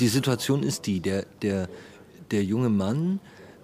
Die Situation ist die, der, der, der junge Mann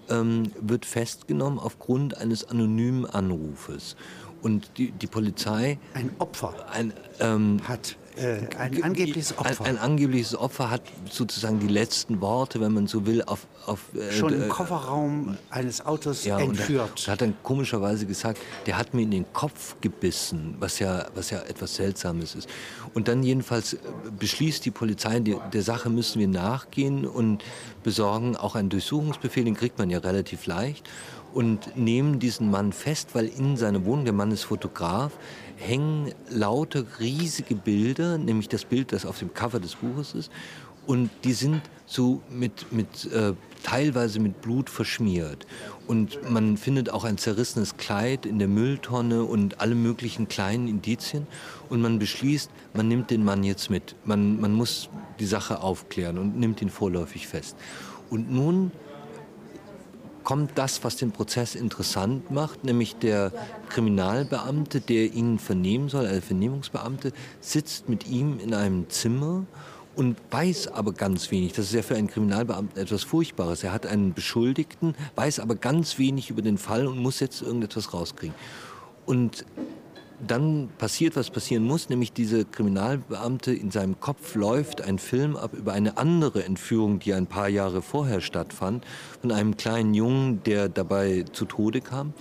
ähm, wird festgenommen aufgrund eines anonymen Anrufes. Und die, die Polizei. Ein Opfer ein, ähm, hat äh, ein angebliches Opfer. Ein, ein, angebliches Opfer hat sozusagen die letzten Worte, wenn man so will, auf. auf äh, Schon im Kofferraum eines Autos ja, entführt. Er hat dann komischerweise gesagt, der hat mir in den Kopf gebissen, was ja, was ja etwas Seltsames ist. Und dann jedenfalls äh, beschließt die Polizei, die, der Sache müssen wir nachgehen und besorgen auch einen Durchsuchungsbefehl, den kriegt man ja relativ leicht und nehmen diesen Mann fest, weil in seiner Wohnung, der Mann ist Fotograf, hängen lauter riesige Bilder, nämlich das Bild, das auf dem Cover des Buches ist. Und die sind so mit, mit äh, teilweise mit Blut verschmiert. Und man findet auch ein zerrissenes Kleid in der Mülltonne und alle möglichen kleinen Indizien. Und man beschließt, man nimmt den Mann jetzt mit. Man, man muss die Sache aufklären und nimmt ihn vorläufig fest. Und nun kommt das, was den Prozess interessant macht, nämlich der Kriminalbeamte, der ihn vernehmen soll, der Vernehmungsbeamte, sitzt mit ihm in einem Zimmer und weiß aber ganz wenig. Das ist ja für einen Kriminalbeamten etwas Furchtbares. Er hat einen Beschuldigten, weiß aber ganz wenig über den Fall und muss jetzt irgendetwas rauskriegen. Und dann passiert, was passieren muss, nämlich diese Kriminalbeamte in seinem Kopf läuft ein Film ab über eine andere Entführung, die ein paar Jahre vorher stattfand, von einem kleinen Jungen, der dabei zu Tode kam.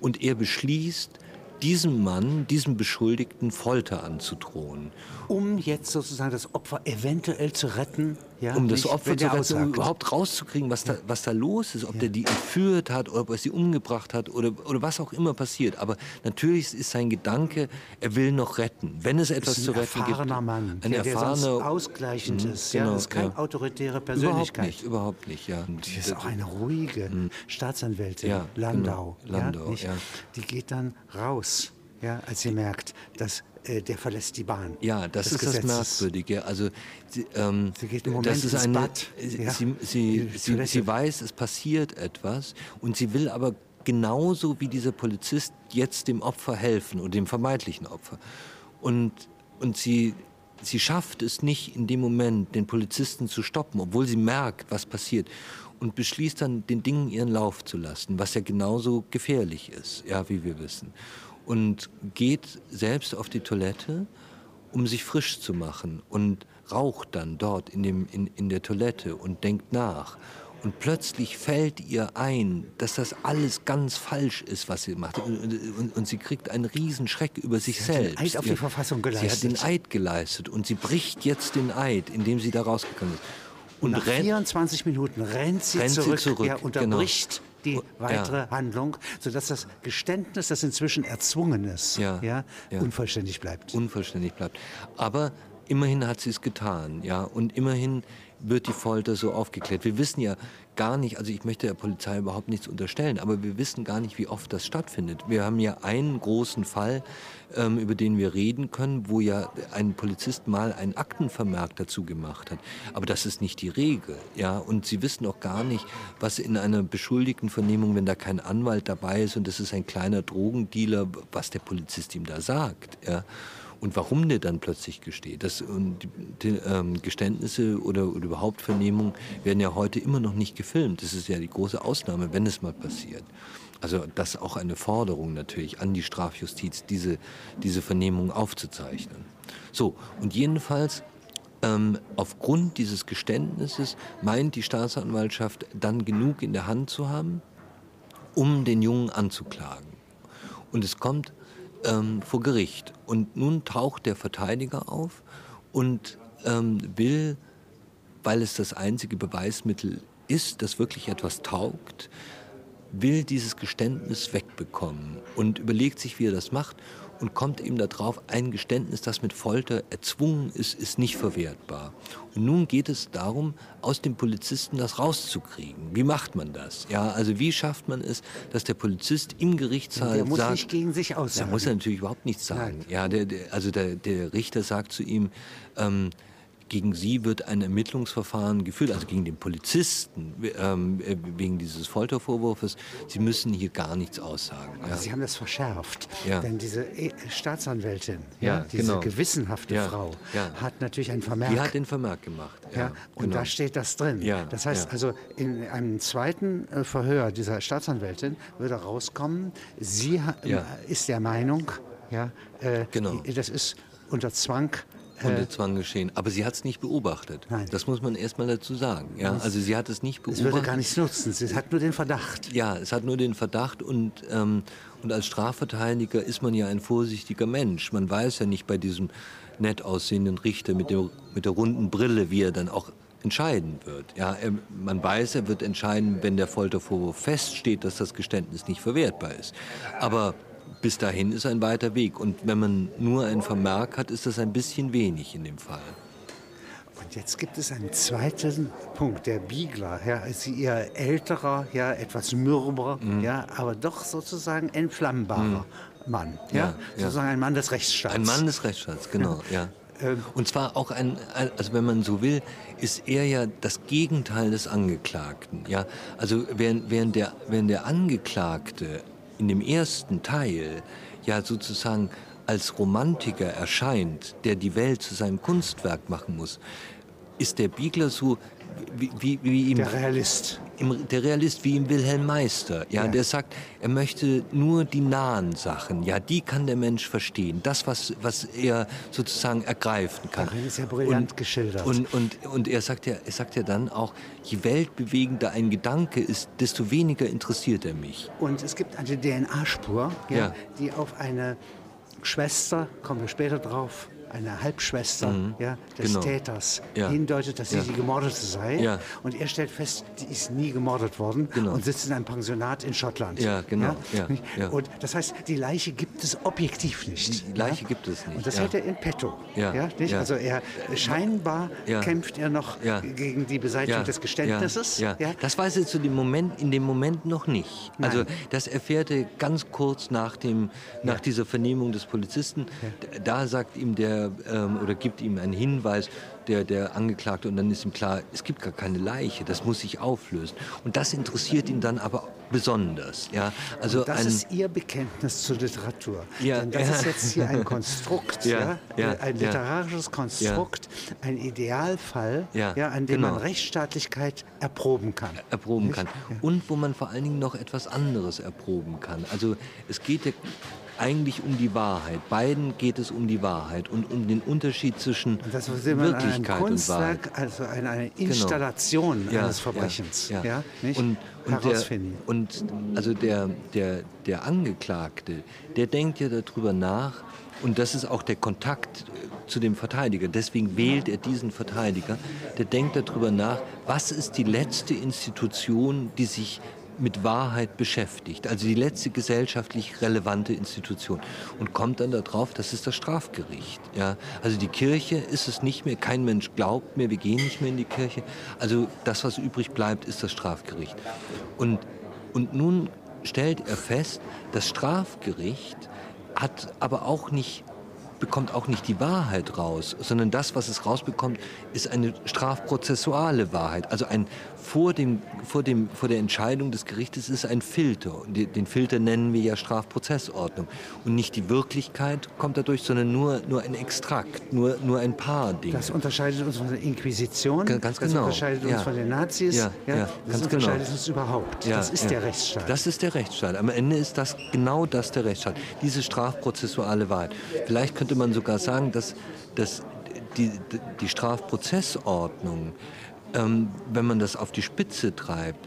Und er beschließt, diesem Mann, diesem Beschuldigten Folter anzudrohen. Um jetzt sozusagen das Opfer eventuell zu retten? Ja, um das Opfer zu retten, um überhaupt rauszukriegen, was da, was da los ist, ob ja. der die entführt hat oder ob er sie umgebracht hat oder, oder was auch immer passiert. Aber natürlich ist sein Gedanke, er will noch retten. Wenn es etwas zu retten gibt. Ein erfahrener Mann, ein der, erfahrener, der ausgleichend mhm, ist. Genau, ja, das ist keine ja. autoritäre Persönlichkeit. Überhaupt nicht, überhaupt nicht, ja. Die ist auch eine ruhige mhm. Staatsanwältin, ja, Landau. Genau, Landau ja, Die geht dann raus ja, als sie merkt, dass der verlässt die Bahn. Ja, das ist Gesetzes. das Merkwürdige. Also sie, ähm, sie geht im Moment das ist eine, Bad. Ja. Sie, sie, sie, sie weiß, es passiert etwas und sie will aber genauso wie dieser Polizist jetzt dem Opfer helfen oder dem vermeintlichen Opfer. Und, und sie, sie schafft es nicht in dem Moment, den Polizisten zu stoppen, obwohl sie merkt, was passiert. Und beschließt dann, den Dingen ihren Lauf zu lassen, was ja genauso gefährlich ist, ja, wie wir wissen und geht selbst auf die Toilette, um sich frisch zu machen und raucht dann dort in, dem, in, in der Toilette und denkt nach. Und plötzlich fällt ihr ein, dass das alles ganz falsch ist, was sie macht. Und, und, und sie kriegt einen Riesenschreck über sich sie selbst. Hat den Eid auf die Verfassung geleistet. Sie hat den Eid geleistet und sie bricht jetzt den Eid, indem sie da rausgekommen ist. Und nach rennt, 24 Minuten rennt sie rennt zurück, sie zurück ja, unterbricht genau. Die weitere ja. Handlung, sodass das Geständnis, das inzwischen erzwungen ist, ja, ja, unvollständig bleibt. Unvollständig bleibt. Aber immerhin hat sie es getan, ja, und immerhin wird die Folter so aufgeklärt. Wir wissen ja gar nicht, also ich möchte der Polizei überhaupt nichts unterstellen, aber wir wissen gar nicht, wie oft das stattfindet. Wir haben ja einen großen Fall, ähm, über den wir reden können, wo ja ein Polizist mal einen Aktenvermerk dazu gemacht hat. Aber das ist nicht die Regel, ja. Und Sie wissen auch gar nicht, was in einer beschuldigten Vernehmung, wenn da kein Anwalt dabei ist und das ist ein kleiner Drogendealer, was der Polizist ihm da sagt, ja. Und warum der dann plötzlich gesteht. Das, und die, ähm, Geständnisse oder, oder überhaupt Vernehmungen werden ja heute immer noch nicht gefilmt. Das ist ja die große Ausnahme, wenn es mal passiert. Also das ist auch eine Forderung natürlich an die Strafjustiz, diese, diese Vernehmung aufzuzeichnen. So, und jedenfalls ähm, aufgrund dieses Geständnisses meint die Staatsanwaltschaft dann genug in der Hand zu haben, um den Jungen anzuklagen. Und es kommt ähm, vor Gericht. Und nun taucht der Verteidiger auf und ähm, will, weil es das einzige Beweismittel ist, das wirklich etwas taugt, will dieses Geständnis wegbekommen und überlegt sich, wie er das macht und kommt eben darauf, ein Geständnis, das mit Folter erzwungen ist, ist nicht verwertbar. Und nun geht es darum, aus dem Polizisten das rauszukriegen. Wie macht man das? Ja, also wie schafft man es, dass der Polizist im Gerichtssaal der muss sagt, nicht gegen sich aussagen. Da muss er natürlich überhaupt nichts sagen. Nein. Ja, der, der, also der, der Richter sagt zu ihm, ähm, gegen sie wird ein Ermittlungsverfahren geführt, also gegen den Polizisten ähm, äh, wegen dieses Foltervorwurfs. Sie müssen hier gar nichts aussagen. Ja. Sie haben das verschärft, ja. denn diese e Staatsanwältin, ja, diese genau. gewissenhafte Frau, hat natürlich einen Vermerk. Die hat den Vermerk gemacht. Ja, und genau. da steht das drin. das heißt also, in einem zweiten äh, Verhör dieser Staatsanwältin würde rauskommen, sie ist der Meinung, ja, äh, genau. das ist unter Zwang unter Zwang geschehen. Aber sie hat es nicht beobachtet. Nein. Das muss man erst mal dazu sagen. Ja, also sie hat es nicht beobachtet. Es würde gar nichts nutzen. Sie hat nur den Verdacht. Ja, es hat nur den Verdacht und ähm, und als Strafverteidiger ist man ja ein vorsichtiger Mensch. Man weiß ja nicht bei diesem nett aussehenden Richter mit, dem, mit der runden Brille, wie er dann auch entscheiden wird. Ja, er, man weiß, er wird entscheiden, wenn der Foltervorwurf feststeht, dass das Geständnis nicht verwertbar ist. Aber bis dahin ist ein weiter Weg. Und wenn man nur ein Vermerk hat, ist das ein bisschen wenig in dem Fall. Und jetzt gibt es einen zweiten Punkt, der Biegler, ja, ist ihr älterer, ja, etwas mürber, mhm. ja, aber doch sozusagen entflammbarer mhm. Mann, ja, ja, sozusagen ein Mann des Rechtsstaats. Ein Mann des Rechtsstaats, genau, ja. Ähm, Und zwar auch ein, also wenn man so will, ist er ja das Gegenteil des Angeklagten. Ja, also während, während, der, während der Angeklagte in dem ersten Teil ja sozusagen als Romantiker erscheint, der die Welt zu seinem Kunstwerk machen muss, ist der Biegler so wie, wie, wie ihm, der Realist. Im, der Realist wie im Wilhelm Meister. Ja, ja, Der sagt, er möchte nur die nahen Sachen. Ja, die kann der Mensch verstehen. Das, was, was er sozusagen ergreifen kann. Darin ist ja brillant und, geschildert. Und, und, und er, sagt ja, er sagt ja dann auch, je weltbewegender ein Gedanke ist, desto weniger interessiert er mich. Und es gibt eine DNA-Spur, ja, ja. die auf eine Schwester, kommen wir später drauf, eine Halbschwester mhm. ja, des genau. Täters ja. hindeutet, dass sie ja. die Gemordete sei. Und er stellt fest, die ist nie gemordet worden genau. und sitzt in einem Pensionat in Schottland. Ja, genau. Und das heißt, die Leiche gibt es objektiv nicht. Die Leiche gibt es nicht. Und das hält er in petto. Ja. nicht? Also er scheinbar kämpft er noch gegen die Beseitigung des Geständnisses. Das weiß er zu dem Moment, in dem Moment noch nicht. Nein. Also das erfährt er ganz kurz nach, dem, nach dieser Vernehmung des Polizisten. Da sagt ihm der ähm, oder gibt ihm einen Hinweis, der, der Angeklagte, und dann ist ihm klar, es gibt gar keine Leiche, das muss sich auflösen. Und das interessiert ihn dann aber besonders. Ja? Also und das ein, ist Ihr Bekenntnis zur Literatur. Ja, Denn das ja. ist jetzt hier ein Konstrukt, ja, ja, ein literarisches Konstrukt, ein Idealfall, ja, an dem genau. man Rechtsstaatlichkeit erproben kann. Erproben Nicht? kann. Und wo man vor allen Dingen noch etwas anderes erproben kann. Also es geht ja eigentlich um die Wahrheit. Beiden geht es um die Wahrheit und um den Unterschied zwischen das, Wirklichkeit und Wahrheit. Also eine, eine genau. Installation genau. eines Verbrechens. Ja, ja. ja und, und, der, und also der, der, der Angeklagte, der denkt ja darüber nach, und das ist auch der Kontakt zu dem Verteidiger. Deswegen wählt er diesen Verteidiger. Der denkt darüber nach, was ist die letzte Institution, die sich mit Wahrheit beschäftigt, also die letzte gesellschaftlich relevante Institution und kommt dann darauf, das ist das Strafgericht. Ja? Also die Kirche ist es nicht mehr, kein Mensch glaubt mehr, wir gehen nicht mehr in die Kirche. Also das, was übrig bleibt, ist das Strafgericht. Und, und nun stellt er fest, das Strafgericht hat aber auch nicht bekommt auch nicht die Wahrheit raus, sondern das, was es rausbekommt, ist eine strafprozessuale Wahrheit. Also ein vor, dem, vor, dem, vor der Entscheidung des Gerichtes ist ein Filter. Den Filter nennen wir ja Strafprozessordnung. Und nicht die Wirklichkeit kommt dadurch, sondern nur, nur ein Extrakt, nur, nur ein paar Dinge. Das unterscheidet uns von der Inquisition, ganz, ganz genau. das unterscheidet uns von den Nazis, ja, ja, ja das unterscheidet genau. uns überhaupt. das ist der Rechtsstaat. Das ist der Rechtsstaat. Am Ende ist das genau das der Rechtsstaat, diese strafprozessuale Wahrheit. Vielleicht könnte man sogar sagen, dass, dass die, die Strafprozessordnung wenn man das auf die Spitze treibt,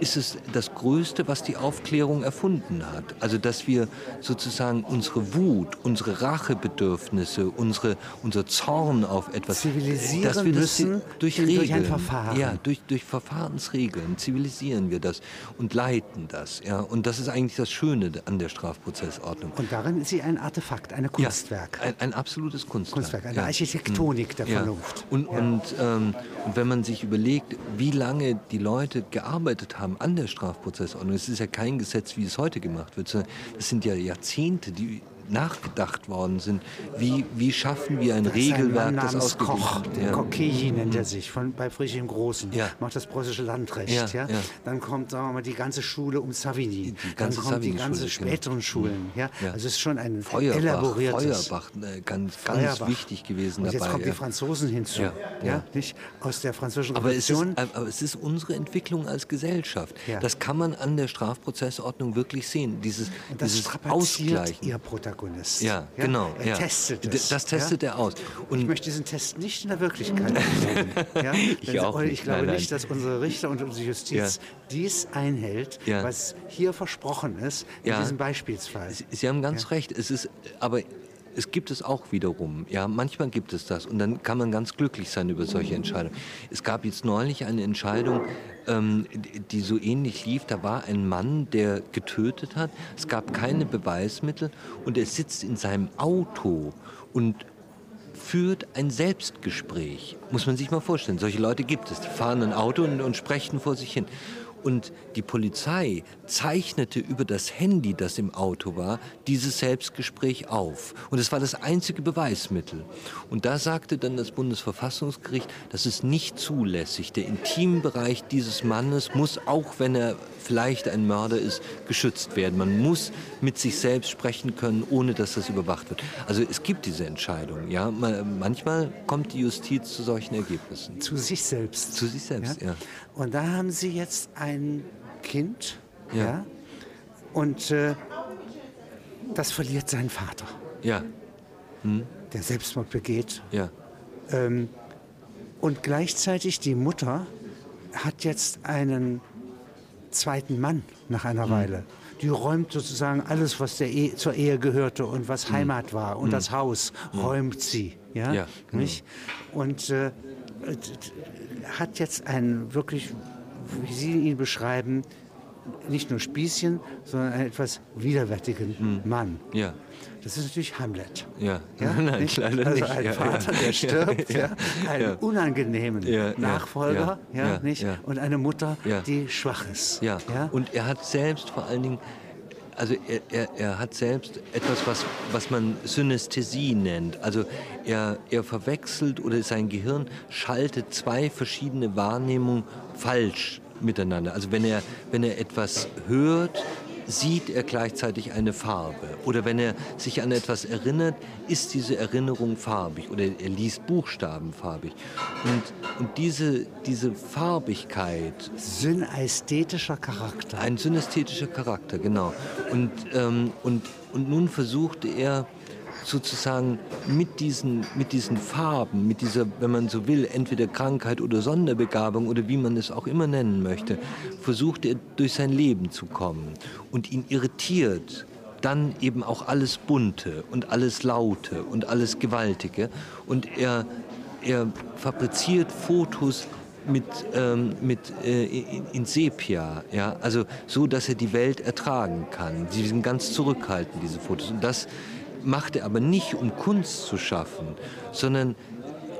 ist es das Größte, was die Aufklärung erfunden hat. Also dass wir sozusagen unsere Wut, unsere Rachebedürfnisse, unsere, unser Zorn auf etwas zivilisieren dass wir das müssen durch Regeln, durch ein Verfahren. Ja, durch, durch Verfahrensregeln zivilisieren wir das und leiten das. Ja, und das ist eigentlich das Schöne an der Strafprozessordnung. Und darin ist sie ein Artefakt, ein Kunstwerk. Ja, ein, ein, absolutes Kunstwerk. Kunstwerk eine ja. Architektonik der Vernunft. Und, und, ähm, und wenn man sich überlegt, wie lange die Leute gearbeitet haben, haben an der Strafprozessordnung. Es ist ja kein Gesetz, wie es heute gemacht wird, sondern es sind ja Jahrzehnte, die nachgedacht worden sind. Wie, wie schaffen wir ein das Regelwerk, ein das ausgeglichen Koch, ja. Kokeji nennt er sich, von, bei Friedrich im Großen, ja. macht das preußische Landrecht. Ja, ja. Dann kommt, sagen wir mal, die ganze Schule um Savigny. Die Dann kommt die ganze genau. späteren genau. Schulen. Ja? Also es ist schon ein Feuerbach, elaboriertes... Feuerbach, äh, ganz, ganz Feuerbach. wichtig gewesen Und jetzt dabei. kommen die Franzosen hinzu. Ja, Nicht? Aus der französischen aber Revolution. Es ist, aber es ist unsere Entwicklung als Gesellschaft. Das kann man an der Strafprozessordnung wirklich sehen. Dieses, das dieses Ausgleichen. Ihr Protagonist. Ja, ja? genau. Er ja. testet es. Das testet ja? er aus. Und ich möchte diesen Test nicht in der Wirklichkeit anwenden. ja? ich, auch nicht. ich glaube nein. nicht, dass unsere Richter und unsere Justiz dies einhält, was hier versprochen ist in diesem Beispielsfall. Sie, Sie haben ganz recht. Es ist, aber es gibt es auch wiederum. Ja, manchmal gibt es das und dann kann man ganz glücklich sein über solche Entscheidungen. Es gab jetzt neulich eine Entscheidung, ähm, die so ähnlich lief. Da war ein Mann, der getötet hat. Es gab keine Beweismittel und er sitzt in seinem Auto und führt ein Selbstgespräch. Muss man sich mal vorstellen. Solche Leute gibt es. Die fahren ein Auto und, und sprechen vor sich hin. Und die Polizei zeichnete über das Handy, das im Auto war, dieses Selbstgespräch auf. Und es war das einzige Beweismittel. Und da sagte dann das Bundesverfassungsgericht, das ist nicht zulässig. Der Intimbereich dieses Mannes muss, auch wenn er vielleicht ein Mörder ist, geschützt werden. Man muss mit sich selbst sprechen können, ohne dass das überwacht wird. Also es gibt diese Entscheidung. Ja? Manchmal kommt die Justiz zu solchen Ergebnissen. Zu sich selbst. Zu sich selbst, ja. ja. Und da haben Sie jetzt ein Kind, ja, ja und äh, das verliert seinen Vater. Ja. Hm. Der Selbstmord begeht. Ja. Ähm, und gleichzeitig die Mutter hat jetzt einen zweiten Mann nach einer mhm. Weile. Die räumt sozusagen alles, was der e zur Ehe gehörte und was mhm. Heimat war und mhm. das Haus, mhm. räumt sie. Ja? ja genau. nicht? Und äh, hat jetzt einen wirklich, wie Sie ihn beschreiben, nicht nur Spießchen, sondern einen etwas widerwärtigen hm. Mann. Ja. Das ist natürlich Hamlet. Ja, ja? Nein, nicht? leider also ein Vater, der stirbt, ja, einen unangenehmen Nachfolger, ja, nicht? und eine Mutter, die schwach ist. Ja. und er hat selbst vor allen Dingen also er, er, er, hat selbst etwas, was, was man Synästhesie nennt. Also er, er verwechselt oder sein Gehirn schaltet zwei verschiedene Wahrnehmungen falsch miteinander. Also wenn er, wenn er etwas hört, sieht er gleichzeitig eine Farbe. Oder wenn er sich an etwas erinnert, ist diese Erinnerung farbig. Oder er liest Buchstaben farbig. Und, und diese, diese Farbigkeit. Synästhetischer Charakter. Ein synästhetischer Charakter, genau. Und, ähm, und, und nun versuchte er sozusagen mit diesen, mit diesen Farben, mit dieser, wenn man so will, entweder Krankheit oder Sonderbegabung oder wie man es auch immer nennen möchte, versucht er durch sein Leben zu kommen und ihn irritiert dann eben auch alles Bunte und alles Laute und alles Gewaltige und er, er fabriziert Fotos mit, ähm, mit äh, in, in, Sepia, ja, also so, dass er die Welt ertragen kann. Sie sind ganz zurückhaltend, diese Fotos. Und das macht er aber nicht, um Kunst zu schaffen, sondern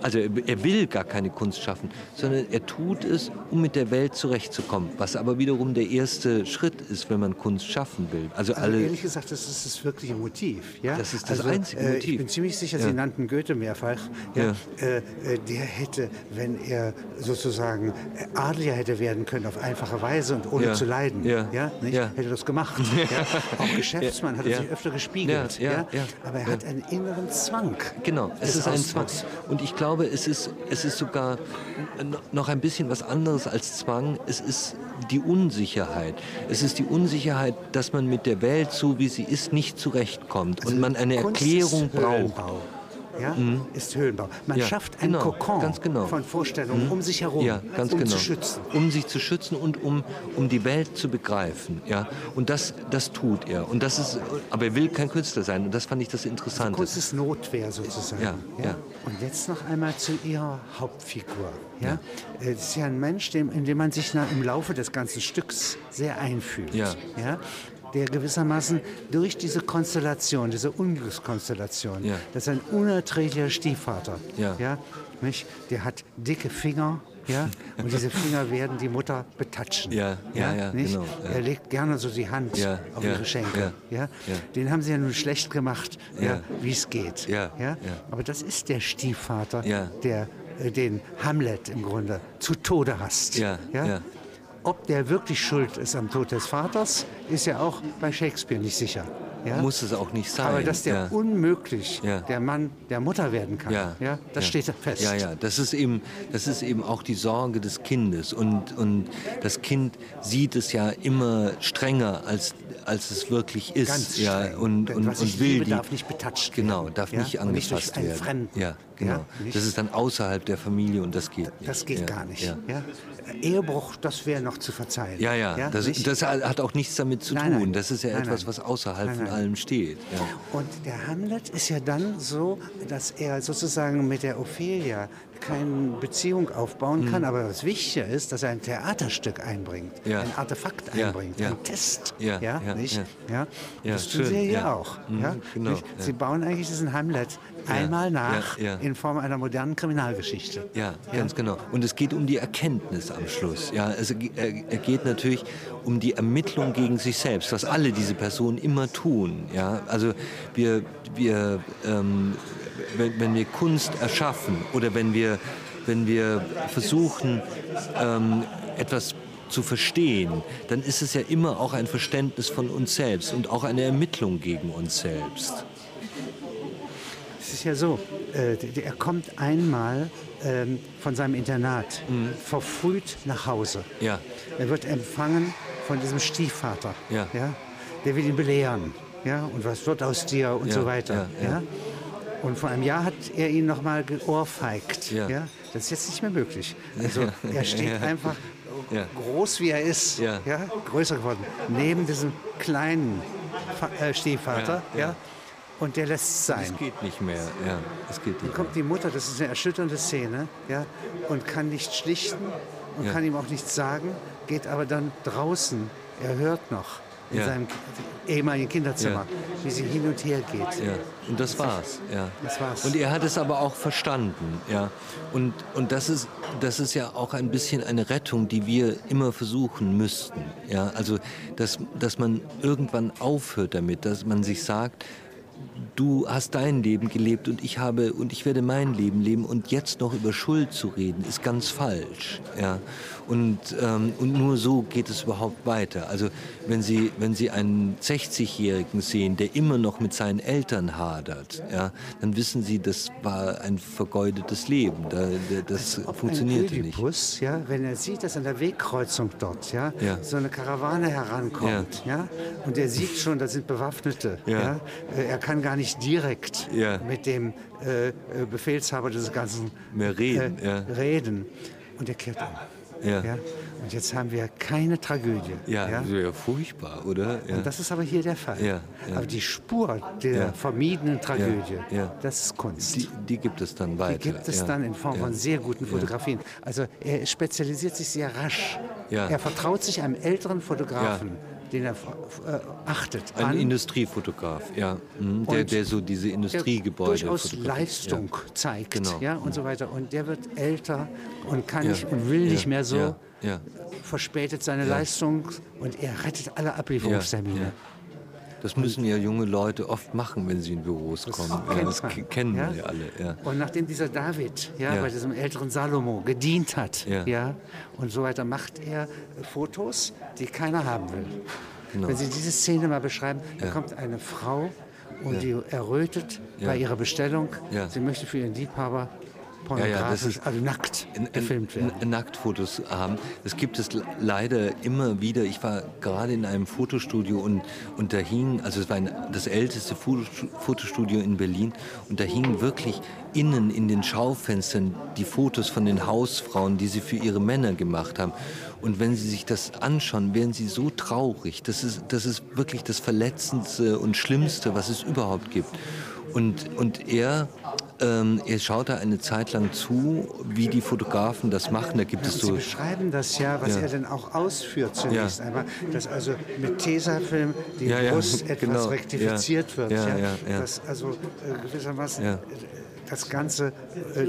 also er will gar keine Kunst schaffen, sondern er tut es, um mit der Welt zurechtzukommen, was aber wiederum der erste Schritt ist, wenn man Kunst schaffen will. Also, also alle ehrlich gesagt, das ist das wirkliche Motiv. Ja? Das ist das also, einzige äh, Motiv. Ich bin ziemlich sicher, ja. Sie nannten Goethe mehrfach. Ja. Äh, äh, der hätte, wenn er sozusagen Adliger hätte werden können auf einfache Weise und ohne zu leiden, ja. Hätte das gemacht. Auch Geschäftsmann hat er sich öfter gespiegelt. Aber er hat einen inneren Zwang. Genau, es ist ein Zwang. Und ich glaube, glaube, es ist, es ist sogar noch ein bisschen was anderes als Zwang. Es ist die Unsicherheit. Es ist die Unsicherheit, dass man mit der Welt, so wie sie ist, nicht zurechtkommt und man eine Kunst Erklärung braucht ja, mhm. ist Höhlenbau. Man ja, schafft ein genau, Kokon genau. von Vorstellungen mhm. um sich herum, ja, um genau. zu schützen. Um sich zu schützen und um, um die Welt zu begreifen. Ja? Und das, das tut er. Und das ist, aber er will kein Künstler sein. Und das fand ich das Interessante. Also Kunst ist Notwehr sozusagen. Ja, ja. Und jetzt noch einmal zu Ihrer Hauptfigur. Ja? Es äh, ist ja ein Mensch, dem, in dem man sich im Laufe des ganzen Stücks sehr einfühlt. Ja. Ja? Der gewissermaßen durch diese Konstellation, diese Unglückskonstellation, ja. das ist ein unerträglicher Stiefvater, ja. Ja, nicht? der hat dicke Finger, ja? Und diese Finger werden die Mutter betatschen. Ja, ja, ja, nicht? genau. Ja. Er legt gerne so die Hand ja, auf ja, ihre Schenkel. Ja, Den haben sie ja nun schlecht gemacht, ja. wie es geht. Ja, ja? Aber das ist der Stiefvater, der äh, den Hamlet im Grunde zu Tode hasst. Ja, ja? Ob der wirklich schuld ist am Tod des Vaters, ist ja auch bei Shakespeare nicht sicher. Ja? Muss es auch nicht sein. Aber dass der ja. unmöglich ja. der Mann der Mutter werden kann, ja. Ja, das steht fest. Ja, ja, das ist, eben, das ist eben auch die Sorge des Kindes. Und, und das Kind sieht es ja immer strenger als als es wirklich ist. Ganz ja, und, und, und will die, darf nicht betatscht Genau, darf ja? nicht angefasst werden. Fremden. Ja, genau. Das ist dann außerhalb der Familie und das geht nicht. Das geht gar nicht. Ja. Ehebruch, das wäre noch zu verzeihen. Ja, ja, ja das, das, hat auch nichts damit zu nein, tun. Nein. Das ist ja nein, etwas, was außerhalb von allem steht. Ja. Und der Hamlet ist ja dann so, dass er sozusagen mit der Ophelia keine Beziehung aufbauen kann, hm. aber das Wichtige ist, dass er ein Theaterstück einbringt, ja. ein Artefakt einbringt, ja. ein Test. Ja, ja, nicht? Ja. Das tun sie ja auch. Mhm, ja? Genau, sie bauen eigentlich diesen Hamlet einmal nach in Form einer modernen Kriminalgeschichte. Ja, ganz genau. Und es geht um die Erkenntnis am Schluss. Ja, also er geht natürlich um die Ermittlung gegen sich selbst, was alle diese Personen immer tun. Ja, also wir, wir ähm, wenn, wenn wir Kunst erschaffen oder wenn wir, wenn wir versuchen, ähm, etwas zu verstehen, dann ist es ja immer auch ein Verständnis von uns selbst und auch eine Ermittlung gegen uns selbst. Ja so, äh, er kommt einmal ähm, von seinem Internat mhm. verfrüht nach Hause. Ja. Er wird empfangen von diesem Stiefvater. Ja. Ja? Der will ihn belehren. Ja? Und was wird aus dir und ja. so weiter. Ja. ja. Und vor einem Jahr hat er ihn noch mal geohrfeigt. Ja. ja. Das ist jetzt nicht mehr möglich. Also er steht einfach ja. groß wie er ist, ja. ja. größer geworden, neben diesem kleinen äh, Stiefvater. Ja, Und der lässt es sein. Es geht nicht mehr. Ja, es geht nicht Dann kommt die Mutter, das ist eine erschütternde Szene, ja, und kann nicht schlichten und kann ihm auch nichts sagen, geht aber dann draußen. Er hört noch in ja. seinem ehemaligen Kinderzimmer, ja. wie sie hin und her geht. Ja. Und das war's. Ja. Das war's. Und er hat es aber auch verstanden. Ja. Und, und das, ist, das ist ja auch ein bisschen eine Rettung, die wir immer versuchen müssten. Ja. Also, dass, dass man irgendwann aufhört damit, dass man sich sagt, du hast dein Leben gelebt und ich habe und ich werde mein Leben leben und jetzt noch über Schuld zu reden ist ganz falsch ja und ähm, und nur so geht es überhaupt weiter also wenn Sie wenn Sie einen 60-jährigen sehen der immer noch mit seinen Eltern hadert ja dann wissen Sie das war ein vergeudetes Leben da, das also funktionierte ein Ödipus, nicht ja wenn er sieht dass an der Wegkreuzung dort ja, ja. so eine Karawane herankommt ja. ja und er sieht schon da sind Bewaffnete ja, ja? Äh, er kann gar nicht direkt ja. mit dem äh, äh, Befehlshaber des Ganzen Mehr reden, äh, ja. reden. Und er kehrt um. Ja. ja. Und jetzt haben wir keine Tragödie. Ja, ja? ja furchtbar, oder? Ja. Und das ist aber hier der Fall. Ja. Aber die Spur der vermiedenen Tragödie, das ist Kunst. Die, die, gibt es dann weiter. Die gibt es dann in Form von sehr guten Fotografien. Also er spezialisiert sich sehr rasch. Er vertraut sich einem älteren Fotografen den er äh, achtet. Ein an. Industriefotograf, ja, mhm. der, der so diese Industriegebäude durchaus Leistung ja. zeigt, genau. ja und so weiter. Und der wird älter und kann ja. nicht und will ja. nicht mehr so. Verspätet seine Leistung und er rettet alle Ablieferungstermine. Das müssen ja junge Leute oft machen, wenn sie in Büros kommen. Das, ja, das kennen ja? wir alle. Ja. Und nachdem dieser David ja, bei diesem älteren Salomo gedient hat ja. und so weiter, macht er Fotos, die keiner haben will. Genau. Wenn Sie diese Szene mal beschreiben, da kommt eine Frau und die errötet bei ihrer Bestellung. Sie möchte für ihren Liebhaber pornografisch, ja, also nackt gefilmt werden. Nacktfotos haben. Das gibt es leider immer wieder. Ich war gerade in einem Fotostudio und, und da hing, also es war ein, das älteste Fotostudio in Berlin und da hingen wirklich innen in den Schaufenstern die Fotos von den Hausfrauen, die sie für ihre Männer gemacht haben. Und wenn Sie sich das anschauen, werden Sie so traurig. Das ist, das ist wirklich das Verletzendste und Schlimmste, was es überhaupt gibt. Und, und er ähm, er schaut da eine Zeit lang zu, wie die Fotografen das machen. Da gibt ja, es so. Sie beschreiben das ja, was ja. er dann auch ausführt zunächst ja. einmal, dass also mit Tesafilm die Brust etwas genau. rektifiziert wird. Ja, Dass also äh, gewissermaßen das Ganze äh,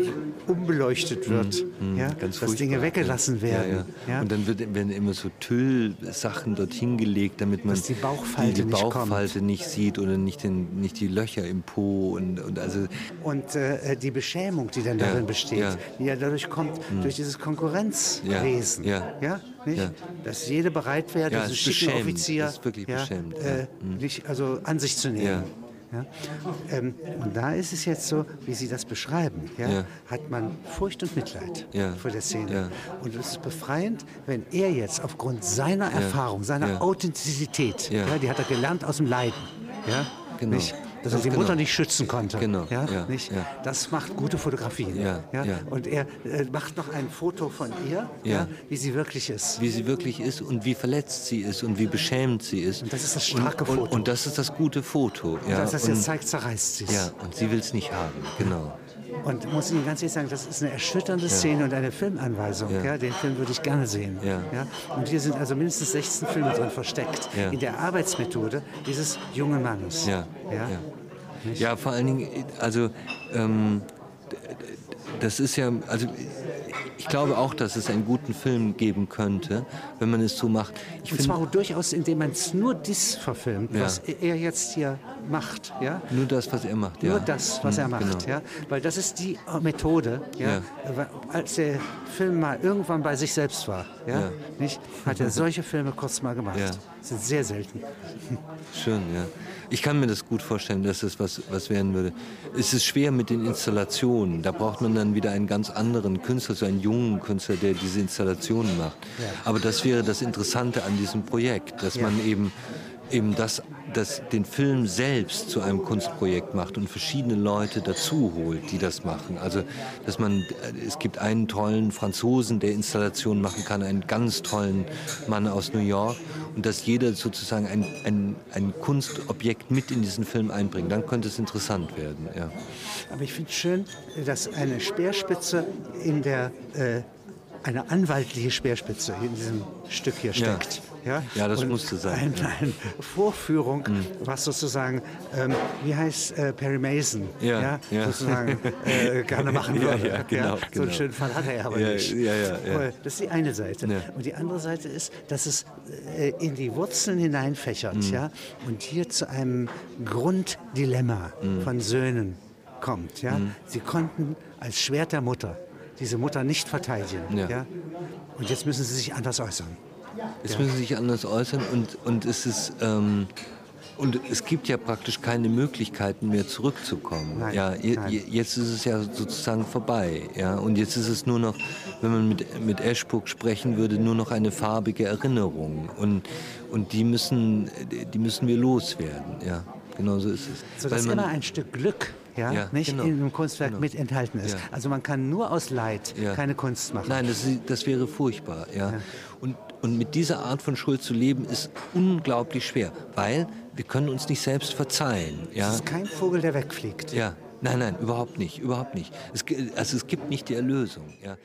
umbeleuchtet wird, mm, ja, dass furchtbar. Dinge weggelassen werden. Ja, ja. Ja. Und dann wird, werden immer so Tüllsachen dorthin gelegt, damit man die Bauchfalte, die, die Bauchfalte nicht, nicht, sieht oder nicht, den, nicht die Löcher im Po. Und, und, also und äh, die Beschämung, die dann darin besteht, die ja dadurch kommt, mm. durch dieses Konkurrenzwesen. Ja. Nicht? Dass jede bereit wäre, ja, diesen schicken Offizier beschämend, äh, nicht, also an sich zu nehmen. Ja? Ähm, und da ist es jetzt so, wie Sie das beschreiben, ja, ja. hat man Furcht und Mitleid ja. vor der Szene. Und es ist befreiend, wenn er jetzt aufgrund seiner Erfahrung, seiner Authentizität, die hat er gelernt aus dem Leiden, ja, genau. nicht, dass er die genau. Mutter nicht schützen konnte. Genau. Ja, ja, nicht? Ja. Das macht gute Fotografien. Ja, ja. Und er äh, macht noch ein Foto von ihr, ja. wie sie wirklich ist. Wie sie wirklich ist und wie verletzt sie ist und wie beschämt sie ist. Und das ist das starke und, Foto. Und, und, das ist das gute Foto. Ja. Und als das jetzt zeigt, zerreißt sie es. Ja, und sie will es nicht haben, genau. Und muss Ihnen ganz ehrlich sagen, das ist eine erschütternde Szene und eine Filmanweisung. Ja. ja. den Film würde ich gerne sehen. Ja. ja. Und hier sind also mindestens 16 Filme drin versteckt. In der Arbeitsmethode dieses jungen Mannes. Ja. Ja. Ja, vor allen Dingen, also ähm, das ist ja, also ich glaube auch, dass es einen guten Film geben könnte, wenn man es so macht. Ich Und zwar durchaus, indem man es nur das verfilmt, ja. was er jetzt hier macht. Ja? Nur das, was er macht, ja. Nur das, was mhm, er macht, genau. ja. Weil das ist die Methode, ja. ja. Als der Film mal irgendwann bei sich selbst war, ja, ja. Nicht, hat er solche Filme kurz mal gemacht. Sind sehr selten. Schön, ja. Ich kann mir das gut vorstellen, dass das was, was werden würde. Es ist schwer mit den Installationen. Da braucht man dann wieder einen ganz anderen Künstler, so einen jungen Künstler, der diese Installationen macht. Ja. Aber das wäre das Interessante an diesem Projekt, dass ja. man eben eben das, das den Film selbst zu einem Kunstprojekt macht und verschiedene Leute dazu holt, die das machen. Also, dass man, es gibt einen tollen Franzosen, der Installationen machen kann, einen ganz tollen Mann aus New York und dass jeder sozusagen ein, ein, ein Kunstobjekt mit in diesen Film einbringt. Dann könnte es interessant werden, ja. Aber ich finde es schön, dass eine Speerspitze in der, äh, eine anwaltliche Speerspitze in diesem Stück hier steckt. Ja. Ja, ja das und musste sein. Eine, eine Vorführung, mhm. was sozusagen, ähm, wie heißt äh, Perry Mason, ja, ja, ja. sozusagen äh, gerne machen würde. Ja, genau, so genau. einen schönen Fall hat er ja aber nicht. Das ist die eine Seite. Und die andere Seite ist, dass es äh, in die Wurzeln hineinfächert mhm. ja, und hier zu einem Grunddilemma mhm. von Söhnen kommt. Ja? Mhm. Sie konnten als Schwert der Mutter diese Mutter nicht verteidigen. Ja. Und jetzt müssen sie sich anders äußern. Jetzt müssen sie sich anders äußern und, und es ist... Ähm, und es gibt ja praktisch keine Möglichkeiten mehr zurückzukommen. Nein, ja, nein. jetzt ist es ja sozusagen vorbei. Ja, und jetzt ist es nur noch, wenn man mit, mit Eschburg sprechen würde, nur noch eine farbige Erinnerung. Und, und die, müssen, die müssen wir loswerden. Ja, genau so ist es. So, dass man, immer ein Stück Glück ja, ja nicht genau, in einem Kunstwerk genau. mit enthalten ist. Ja. Also man kann nur aus Leid ja. keine Kunst machen. Nein, das, das wäre furchtbar. Ja. Und und mit dieser Art von Schuld zu leben, ist unglaublich schwer, weil wir können uns nicht selbst verzeihen. Ja? Es ist kein Vogel, der wegfliegt. Ja, nein, nein, überhaupt nicht, überhaupt nicht. Es, also es gibt nicht die Erlösung. Ja?